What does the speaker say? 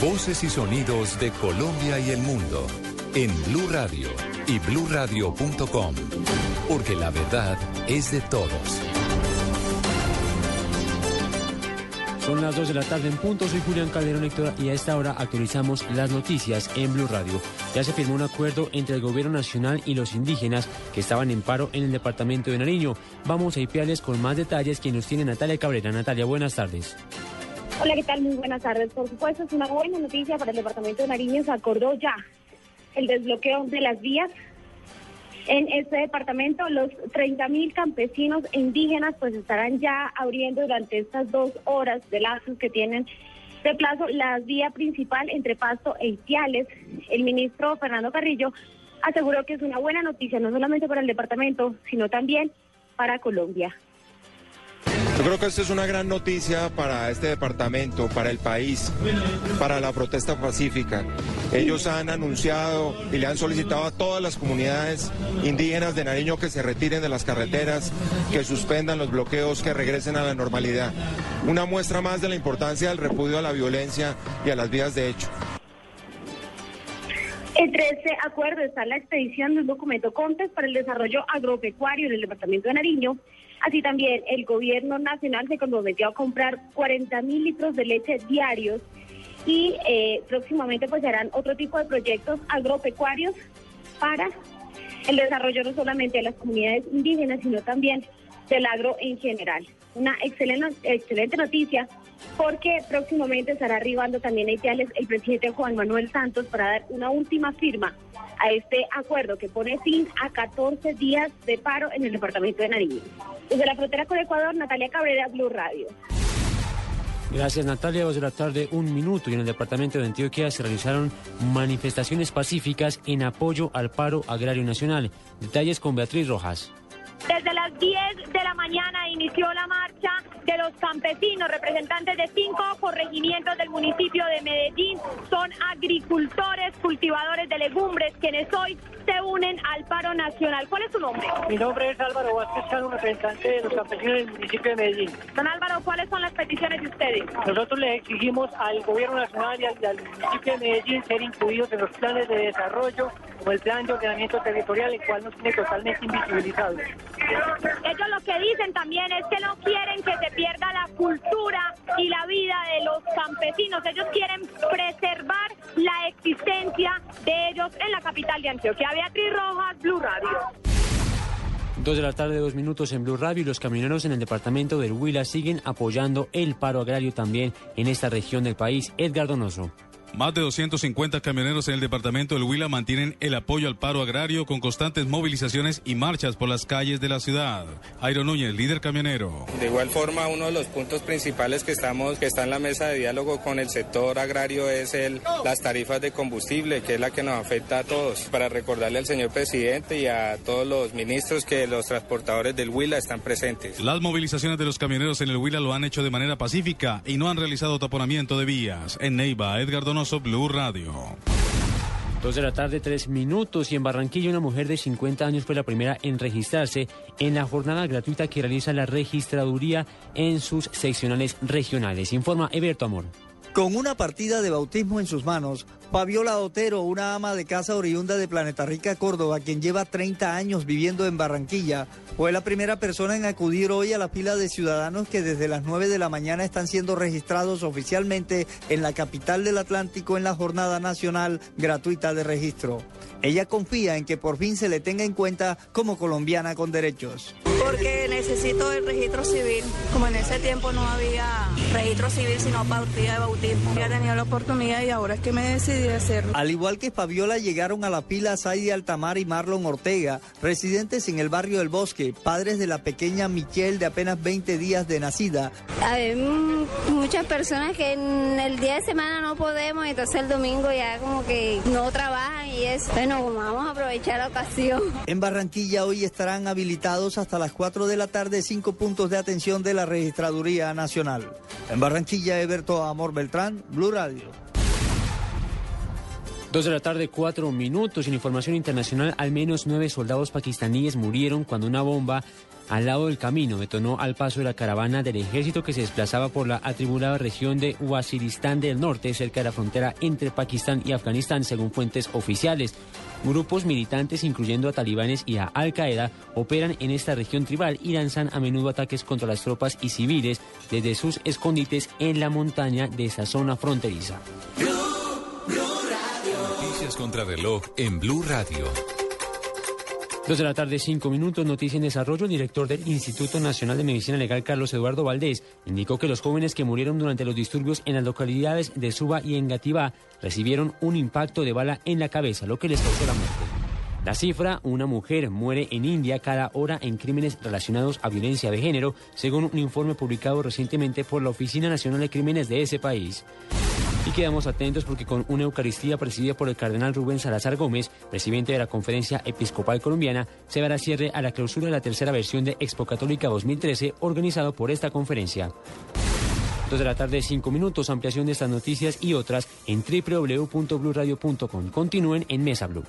Voces y sonidos de Colombia y el mundo en Blue Radio y bluradio.com, porque la verdad es de todos. Son las 2 de la tarde en punto, soy Julián Calderón Héctor y a esta hora actualizamos las noticias en Blue Radio. Ya se firmó un acuerdo entre el gobierno nacional y los indígenas que estaban en paro en el departamento de Nariño. Vamos a IPIales con más detalles que nos tiene Natalia Cabrera. Natalia, buenas tardes. Hola, ¿qué tal? Muy buenas tardes. Por supuesto, es una buena noticia para el departamento de Nariño. Se acordó ya el desbloqueo de las vías en este departamento. Los 30.000 campesinos indígenas pues estarán ya abriendo durante estas dos horas de lazos que tienen de plazo la vía principal entre Pasto e Itiales. El ministro Fernando Carrillo aseguró que es una buena noticia no solamente para el departamento, sino también para Colombia. Yo creo que esto es una gran noticia para este departamento, para el país, para la protesta pacífica. Ellos han anunciado y le han solicitado a todas las comunidades indígenas de Nariño que se retiren de las carreteras, que suspendan los bloqueos, que regresen a la normalidad. Una muestra más de la importancia del repudio a la violencia y a las vías de hecho. Entre este acuerdo está la expedición de un documento CONTES para el desarrollo agropecuario en el departamento de Nariño. Así también el gobierno nacional se comprometió a comprar 40 mil litros de leche diarios y eh, próximamente pues harán otro tipo de proyectos agropecuarios para el desarrollo no solamente de las comunidades indígenas, sino también del agro en general. Una excelente, noticia porque próximamente estará arribando también a Itiales el presidente Juan Manuel Santos para dar una última firma a este acuerdo que pone fin a 14 días de paro en el departamento de Nariño. Desde la frontera con Ecuador, Natalia Cabrera, Blue Radio. Gracias Natalia, dos de la tarde, un minuto y en el departamento de Antioquia se realizaron manifestaciones pacíficas en apoyo al paro agrario nacional. Detalles con Beatriz Rojas. Desde las 10 de la mañana inició la marcha de los campesinos, representantes de cinco corregimientos del municipio de Medellín. Son agricultores, cultivadores de legumbres, quienes hoy se unen al paro nacional. ¿Cuál es su nombre? Mi nombre es Álvaro Vázquez Cano, representante de los campesinos del municipio de Medellín. Don Álvaro, ¿cuáles son las peticiones de ustedes? Nosotros le exigimos al gobierno nacional y al, al municipio de Medellín ser incluidos en los planes de desarrollo como el plan de ordenamiento territorial, el cual nos tiene totalmente invisibilizado. Ellos lo que dicen también es que no quieren que se pierda la cultura y la vida de los campesinos. Ellos quieren preservar la existencia de ellos en la capital de Antioquia. Beatriz Rojas, Blue Radio. Dos de la tarde, dos minutos en Blue Radio y los camioneros en el departamento del Huila siguen apoyando el paro agrario también en esta región del país. Edgar Donoso. Más de 250 camioneros en el departamento del Huila mantienen el apoyo al paro agrario con constantes movilizaciones y marchas por las calles de la ciudad. Airo Núñez, líder camionero. De igual forma, uno de los puntos principales que estamos, que está en la mesa de diálogo con el sector agrario es el, las tarifas de combustible, que es la que nos afecta a todos. Para recordarle al señor presidente y a todos los ministros que los transportadores del Huila están presentes. Las movilizaciones de los camioneros en el Huila lo han hecho de manera pacífica y no han realizado taponamiento de vías. En Neiva, Edgar Blue Radio. Dos de la tarde, tres minutos. Y en Barranquilla, una mujer de 50 años fue la primera en registrarse en la jornada gratuita que realiza la registraduría en sus seccionales regionales. Informa Eberto Amor. Con una partida de bautismo en sus manos, Fabiola Otero, una ama de casa oriunda de Planeta Rica, Córdoba, quien lleva 30 años viviendo en Barranquilla, fue la primera persona en acudir hoy a la fila de ciudadanos que desde las 9 de la mañana están siendo registrados oficialmente en la capital del Atlántico en la jornada nacional gratuita de registro. Ella confía en que por fin se le tenga en cuenta como colombiana con derechos. Porque necesito el registro civil. Como en ese tiempo no había registro civil, sino partida de bautismo. Ya tenido la oportunidad y ahora es que me decidí a hacerlo. Al igual que Fabiola, llegaron a la pila Saidi Altamar y Marlon Ortega, residentes en el barrio del Bosque, padres de la pequeña Michelle de apenas 20 días de nacida. Hay mm, muchas personas que en el día de semana no podemos, entonces el domingo ya como que no trabajan eso. Bueno, vamos a aprovechar la ocasión. En Barranquilla hoy estarán habilitados hasta las 4 de la tarde cinco puntos de atención de la Registraduría Nacional. En Barranquilla, Eberto Amor Beltrán, Blue Radio. Dos de la tarde, cuatro minutos. En información internacional, al menos nueve soldados pakistaníes murieron cuando una bomba al lado del camino detonó al paso de la caravana del ejército que se desplazaba por la atribulada región de Waziristán del Norte, cerca de la frontera entre Pakistán y Afganistán, según fuentes oficiales. Grupos militantes, incluyendo a talibanes y a Al-Qaeda, operan en esta región tribal y lanzan a menudo ataques contra las tropas y civiles desde sus escondites en la montaña de esa zona fronteriza. Noticias contra reloj en Blue Radio. Dos de la tarde, cinco minutos, noticia en desarrollo. El director del Instituto Nacional de Medicina Legal, Carlos Eduardo Valdés, indicó que los jóvenes que murieron durante los disturbios en las localidades de Suba y Engativá recibieron un impacto de bala en la cabeza, lo que les causó la muerte. La cifra, una mujer muere en India cada hora en crímenes relacionados a violencia de género, según un informe publicado recientemente por la Oficina Nacional de Crímenes de ese país. Y quedamos atentos porque con una Eucaristía presidida por el cardenal Rubén Salazar Gómez, presidente de la Conferencia Episcopal Colombiana, se dará cierre a la clausura de la tercera versión de Expo Católica 2013 organizado por esta conferencia. Dos de la tarde, cinco minutos, ampliación de estas noticias y otras en www.bluradio.com. Continúen en Mesa Blue.